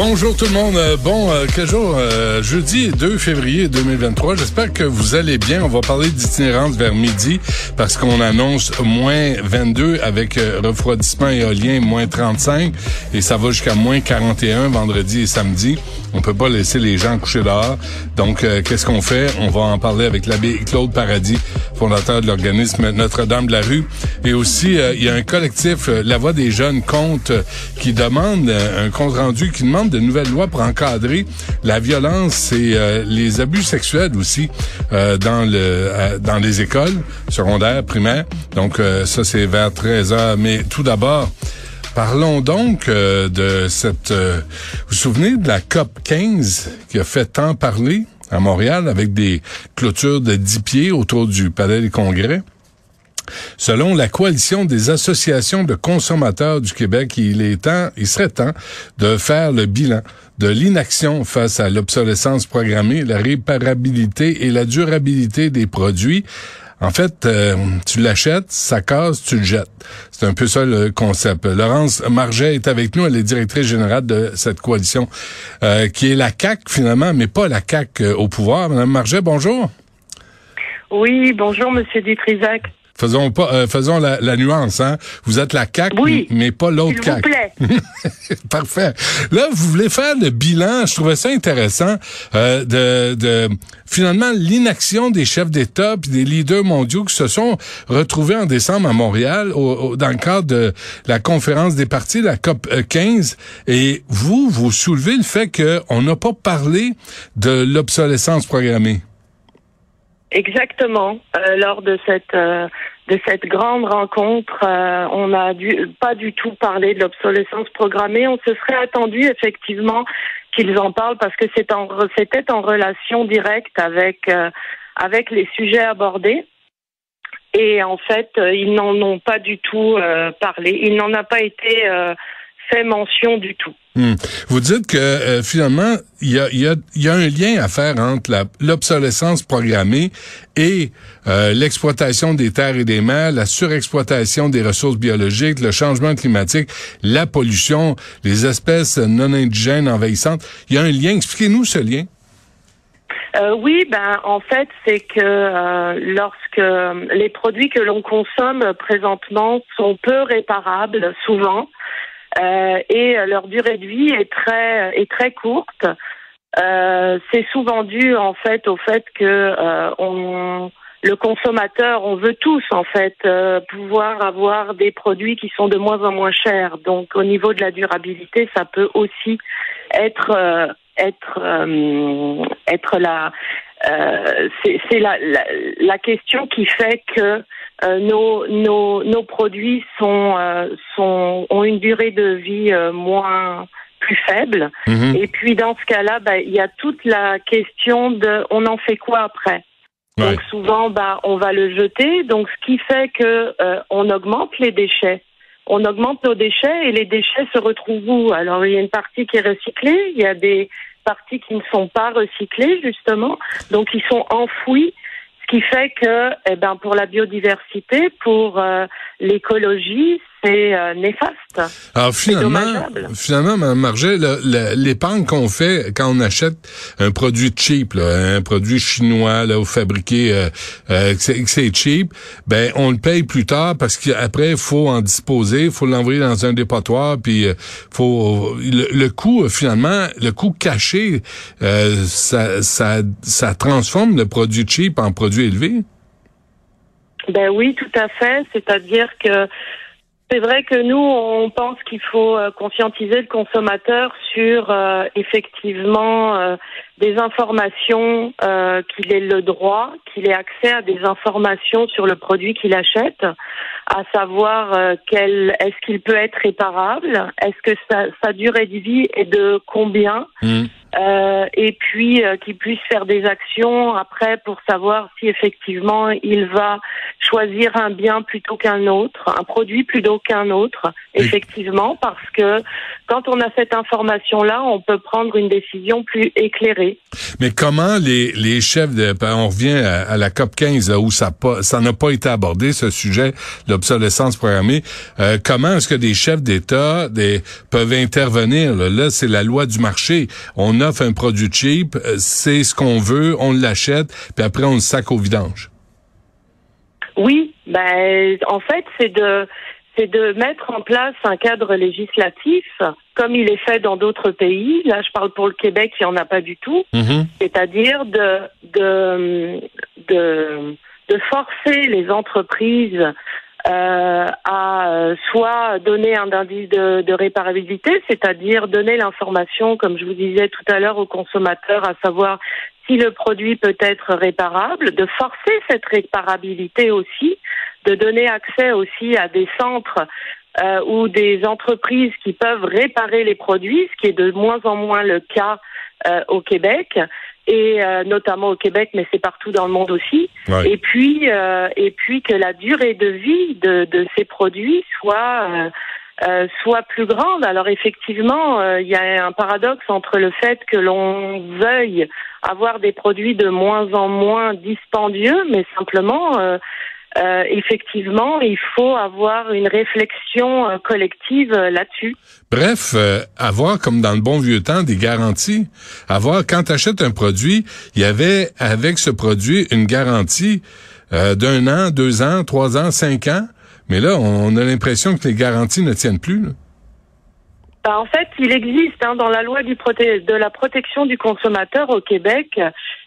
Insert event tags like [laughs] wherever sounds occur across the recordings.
Bonjour tout le monde. Euh, Bon, euh, quel jour? Euh, jeudi 2 février 2023. J'espère que vous allez bien. On va parler d'itinérance vers midi parce qu'on annonce moins 22 avec refroidissement éolien moins 35 et ça va jusqu'à moins 41 vendredi et samedi. On peut pas laisser les gens coucher dehors. Donc, euh, qu'est-ce qu'on fait? On va en parler avec l'abbé Claude Paradis, fondateur de l'organisme Notre-Dame de la Rue. Et aussi, euh, il y a un collectif, euh, La Voix des Jeunes compte, qui demande un compte rendu, qui demande de nouvelles lois pour encadrer la violence et les abus sexuels aussi dans le dans les écoles secondaires, primaires. Donc, ça, c'est vers 13 heures. Mais tout d'abord, Parlons donc euh, de cette... euh, vous vous souvenez de la COP 15 qui a fait tant parler à Montréal avec des clôtures de 10 pieds autour du Palais des Congrès? Selon la coalition des associations de consommateurs du Québec, il est temps, il serait temps de faire le bilan de l'inaction face à l'obsolescence programmée, la réparabilité et la durabilité des produits. En fait, euh, tu l'achètes, ça casse, tu le jettes. C'est un peu ça le concept. Laurence Marget est avec nous, elle est directrice générale de cette coalition, euh, qui est la CAC finalement, mais pas la CAC euh, au pouvoir. Madame Marget, bonjour. Oui, bonjour Monsieur Dutrisac. Faisons pas, euh, faisons la, la nuance, hein. Vous êtes la CAC, Oui. mais pas l'autre S'il vous CAC. plaît. [laughs] Parfait. Là, vous voulez faire le bilan. Je trouvais ça intéressant euh, de, de finalement l'inaction des chefs d'État puis des leaders mondiaux qui se sont retrouvés en décembre à Montréal au- au- dans le cadre de la conférence des partis, la COP 15. Et vous, vous soulevez le fait qu'on n'a pas parlé de l'obsolescence programmée. Exactement. Euh, lors de cette euh, de cette grande rencontre, euh, on n'a pas du tout parlé de l'obsolescence programmée. On se serait attendu effectivement qu'ils en parlent parce que en c'était en relation directe avec euh, avec les sujets abordés. Et en fait, euh, ils n'en ont pas du tout euh, parlé. Il n'en a pas été fait mention du tout. Hmm. Vous dites que euh, finalement, il y a, y, a, y a un lien à faire entre l'obsolescence programmée et euh, l'exploitation des terres et des mers, la surexploitation des ressources biologiques, le changement climatique, la pollution, les espèces non indigènes envahissantes. Il y a un lien. Expliquez-nous ce lien. Euh, oui, ben en fait, c'est que euh, lorsque les produits que l'on consomme présentement sont peu réparables, souvent, euh, et leur durée de vie est très est très courte. Euh, c'est souvent dû en fait au fait que euh, on le consommateur, on veut tous en fait euh, pouvoir avoir des produits qui sont de moins en moins chers. Donc au niveau de la durabilité, ça peut aussi être euh, être euh, être la euh, c'est la la question qui fait que euh, nos nos nos produits sont euh, sont ont une durée de vie euh, moins plus faible Mhm. et puis dans ce cas-là ben, il y a toute la question de on en fait quoi après? Ouais. donc souvent, bah, on va le jeter. Donc, ce qui fait que euh, on augmente les déchets. On augmente nos déchets et les déchets se retrouvent où? Alors, il y a une partie qui est recyclée, il y a des parties qui ne sont pas recyclées justement, donc ils sont enfouis. Qui fait que, eh ben, pour la biodiversité, pour euh, l'écologie, c'est euh, néfaste. Alors finalement, dommageable. finalement, Mme Marget, l'épargne qu'on fait quand on achète un produit cheap, là, un produit chinois là, ou fabriqué euh, euh, que c'est cheap, ben on le paye plus tard parce qu'après il faut en disposer, il faut l'envoyer dans un dépotoir, puis euh, faut le, le coût finalement, le coût caché, euh, ça, ça ça transforme le produit cheap en produit élevé. Ben oui, tout à fait. C'est-à-dire que c'est vrai que nous, on pense qu'il faut euh, conscientiser le consommateur sur euh, effectivement euh, des informations, euh, qu'il ait le droit, qu'il ait accès à des informations sur le produit qu'il achète, à savoir euh, quel est-ce qu'il peut être réparable, est-ce que sa, sa durée de vie est de combien, Hmm. Euh, et puis euh, qu'il puisse faire des actions après pour savoir si effectivement il va choisir un bien plutôt qu'un autre, un produit plutôt qu'un autre, effectivement, parce que quand on a cette information-là, on peut prendre une décision plus éclairée. Mais comment les, les chefs de, ben, on revient à, la COP 15 où ça n'a pas été abordé ce sujet, l'obsolescence programmée. Euh, comment est-ce que des chefs d'État des, peuvent intervenir Là, là c'est la loi du marché. On offre un produit cheap, euh, c'est ce qu'on veut, on l'achète, puis après on le sac au vidange. Oui, ben en fait c'est de c'est de mettre en place un cadre législatif comme il est fait dans d'autres pays. Là, je parle pour le Québec, il n'y en a pas du tout. Mm-hmm. C'est-à-dire de, de, de, de, forcer les entreprises euh, à euh, soit donner un indice de, réparabilité, c'est-à-dire donner l'information, comme je vous disais tout à l'heure, aux consommateurs, à savoir si le produit peut être réparable, de forcer cette réparabilité aussi, de donner accès aussi à des centres euh, ou des entreprises qui peuvent réparer les produits, ce qui est de moins en moins le cas au Québec et euh, notamment au Québec, mais c'est partout dans le monde aussi. Et puis et puis que la durée de vie de, de ces produits soit euh, soit plus grande. Alors effectivement, euh, il y a un paradoxe entre le fait que l'on veuille avoir des produits de moins en moins dispendieux, mais simplement, euh, effectivement, il faut avoir une réflexion collective là-dessus. Bref, avoir comme dans le bon vieux temps des garanties. Avoir quand tu achètes un produit, il y avait avec ce produit une garantie d'un an, deux ans, trois ans, cinq ans. Mais là, on a l'impression que les garanties ne tiennent plus. Ben, en fait, il existe hein, dans la loi de la protection du consommateur au Québec,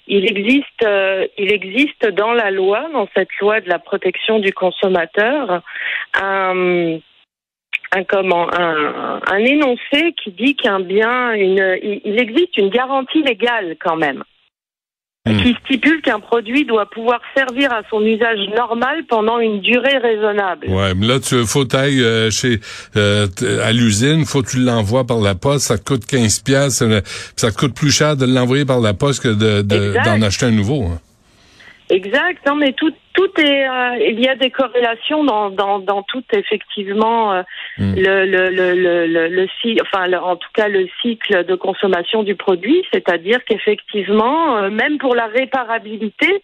il existe, euh, il existe dans la loi, dans cette loi de la protection du consommateur, un, un comment, un, un énoncé qui dit qu'un bien, une, il existe une garantie légale quand même. Hmm. qui stipule qu'un produit doit pouvoir servir à son usage normal pendant une durée raisonnable. Ouais, mais là tu faut tailler euh, chez euh, à l'usine, faut que tu l'envoies par la poste, ça te coûte 15 pièces, ça te coûte plus cher de l'envoyer par la poste que de d'en acheter un nouveau. Hein. Exact. Non, mais tout, tout est. Euh, il y a des corrélations dans, dans, dans tout effectivement euh, hmm. le, le, le, le, le, enfin, en tout cas le cycle de consommation du produit, c'est-à-dire qu'effectivement, euh, même pour la réparabilité,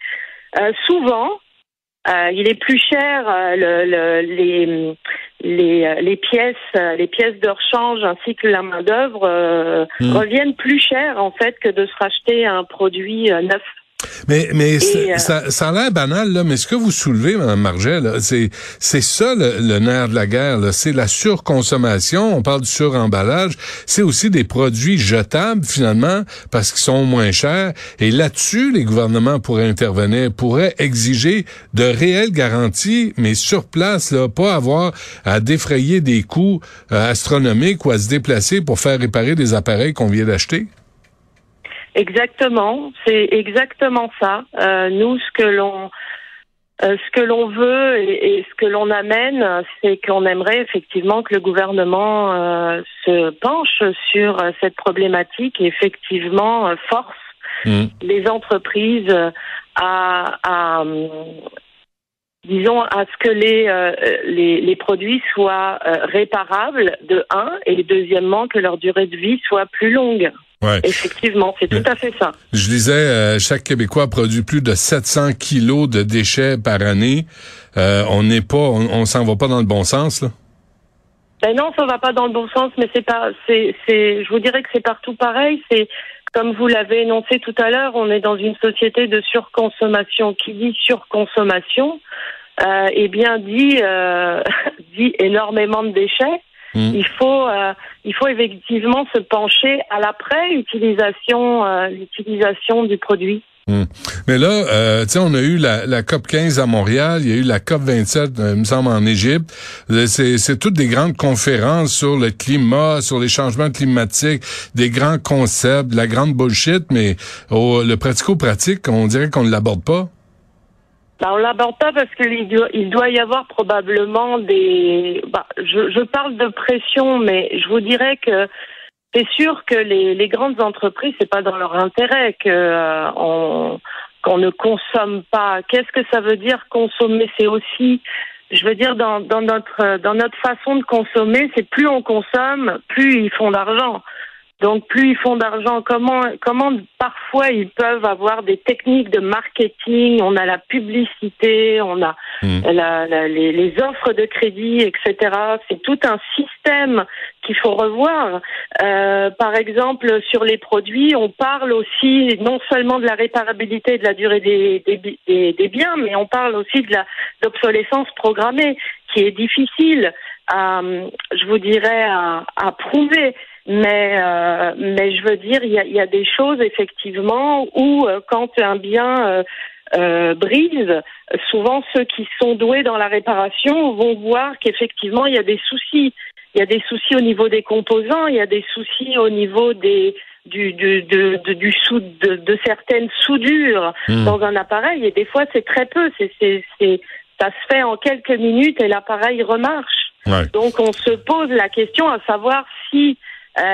souvent, il est plus cher le, les, les, les pièces, les pièces de rechange ainsi que la main d'œuvre hmm. reviennent plus cher en fait que de se racheter un produit neuf. Mais, mais euh, ça, ça a l'air banal, là, mais ce que vous soulevez, Mme Marget, c'est, c'est ça le, nerf de la guerre. C'est la surconsommation. On parle du suremballage. C'est aussi des produits jetables, finalement, parce qu'ils sont moins chers. Et là-dessus, les gouvernements pourraient intervenir, pourraient exiger de réelles garanties, mais sur place, là, pas avoir à défrayer des coûts euh, astronomiques ou à se déplacer pour faire réparer des appareils qu'on vient d'acheter. Exactement, c'est exactement ça. Euh, nous, ce que l'on euh, ce que l'on veut et, ce que l'on amène, c'est qu'on aimerait effectivement que le gouvernement euh, se penche sur cette problématique et effectivement force mmh. les entreprises à, à disons à ce que les, les, les, produits soient réparables de un et deuxièmement que leur durée de vie soit plus longue. Ouais. Effectivement, c'est tout à fait ça. Je disais, euh, chaque Québécois produit plus de 700 kilos de déchets par année. Euh, on n'est pas, on, s'en va pas dans le bon sens, là. Ben non, ça va pas dans le bon sens, mais c'est pas, c'est, c'est, je vous dirais que c'est partout pareil. C'est comme vous l'avez énoncé tout à l'heure, on est dans une société de surconsommation. Qui dit surconsommation, euh, eh bien dit euh, [laughs] dit énormément de déchets. Mm. Il faut euh, il faut effectivement se pencher à l'après utilisation euh, l'utilisation du produit. Mm. Mais là, euh, tu sais, on a eu la, la, COP 15 à Montréal, il y a eu la COP 27, il me semble, en Égypte. C'est toutes des grandes conférences sur le climat, sur les changements climatiques, des grands concepts, de la grande bullshit, mais au, le pratico-pratique, on dirait qu'on ne l'aborde pas. Bah, on l'aborde pas parce qu'il doit, il doit y avoir probablement des. Bah, je, parle de pression, mais je vous dirais que c'est sûr que les, grandes entreprises, c'est pas dans leur intérêt que euh, on, qu'on ne consomme pas. Qu'est-ce que ça veut dire consommer? C'est aussi, je veux dire, dans, dans notre dans notre façon de consommer, c'est plus on consomme, plus ils font d'argent. Donc plus ils font d'argent, comment comment parfois ils peuvent avoir des techniques de marketing, on a la publicité, on a Hmm. la- la- les, les offres de crédit, etc. C'est tout un système qu'il faut revoir. Euh, par exemple, sur les produits, on parle aussi non seulement de la réparabilité et de la durée des, des, des- des biens, mais on parle aussi de la d'obsolescence programmée, qui est difficile à, je vous dirais, à, à prouver. Mais, euh, mais je veux dire, il y a, y a des choses effectivement où euh, quand un bien euh, euh, brise, souvent ceux qui sont doués dans la réparation vont voir qu'effectivement il y a des soucis. Il y a des soucis au niveau des composants, il y a des soucis au niveau des du du de, de- du sou, de, de certaines soudures Hmm. dans un appareil et des fois c'est très peu, c'est c'est c'est ça se fait en quelques minutes et l'appareil remarche. Ouais. Donc on se pose la question à savoir si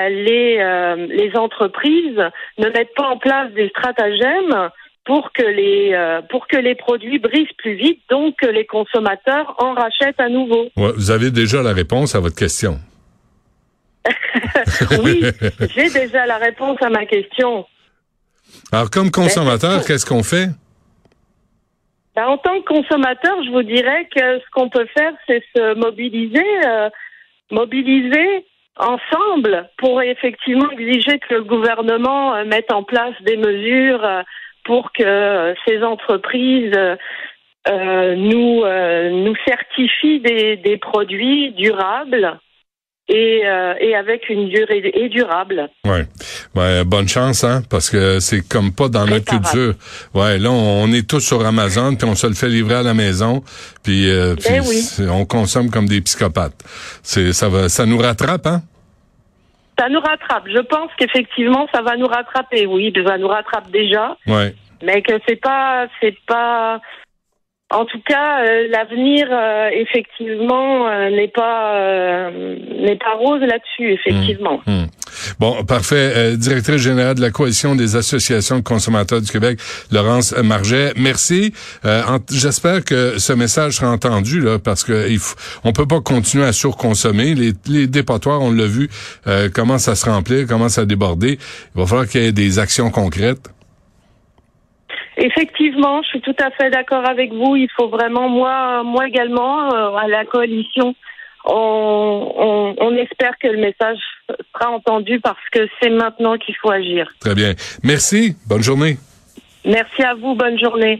les, euh, les entreprises ne mettent pas en place des stratagèmes pour que les euh, pour que les produits brisent plus vite, donc que les consommateurs en rachètent à nouveau. Ouais, vous avez déjà la réponse à votre question. [laughs] Oui, j'ai déjà la réponse à ma question. Alors, comme consommateur, c'est- qu'est-ce qu'on fait? Ben, en tant que consommateur, je vous dirais que ce qu'on peut faire, c'est se mobiliser, euh, mobiliser ensemble pour effectivement exiger que le gouvernement euh, mette en place des mesures euh, pour que euh, ces entreprises nous nous certifient des produits durables et, euh, et avec une durée et durable. Ouais. Ouais, bonne chance, hein, parce que c'est comme pas dans notre culture. Ouais, là, on est tous sur Amazon, puis on se le fait livrer à la maison, puis, euh, puis Ben oui. on consomme comme des psychopathes. C'est, ça va, ça nous rattrape, hein? Ça nous rattrape. Je pense qu'effectivement, ça va nous rattraper. Oui, ça nous rattrape déjà. Ouais. mais que c'est pas c'est pas en tout cas euh, l'avenir euh, effectivement euh, n'est pas euh, n'est pas rose là-dessus effectivement. Hmm. Bon, parfait. Euh, directrice générale de la Coalition des associations de consommateurs du Québec, Laurence Marget, merci. Euh, J'espère que ce message sera entendu là, parce que il faut, on peut pas continuer à surconsommer. Les, les dépotoirs, on l'a vu, commencent à se remplir, commencent à déborder. Il va falloir qu'il y ait des actions concrètes. Effectivement, je suis tout à fait d'accord avec vous. Il faut vraiment moi moi également euh, à la coalition on, on, on espère que le message sera entendu parce que c'est maintenant qu'il faut agir. Très bien. Merci. Bonne journée. Merci à vous. Bonne journée.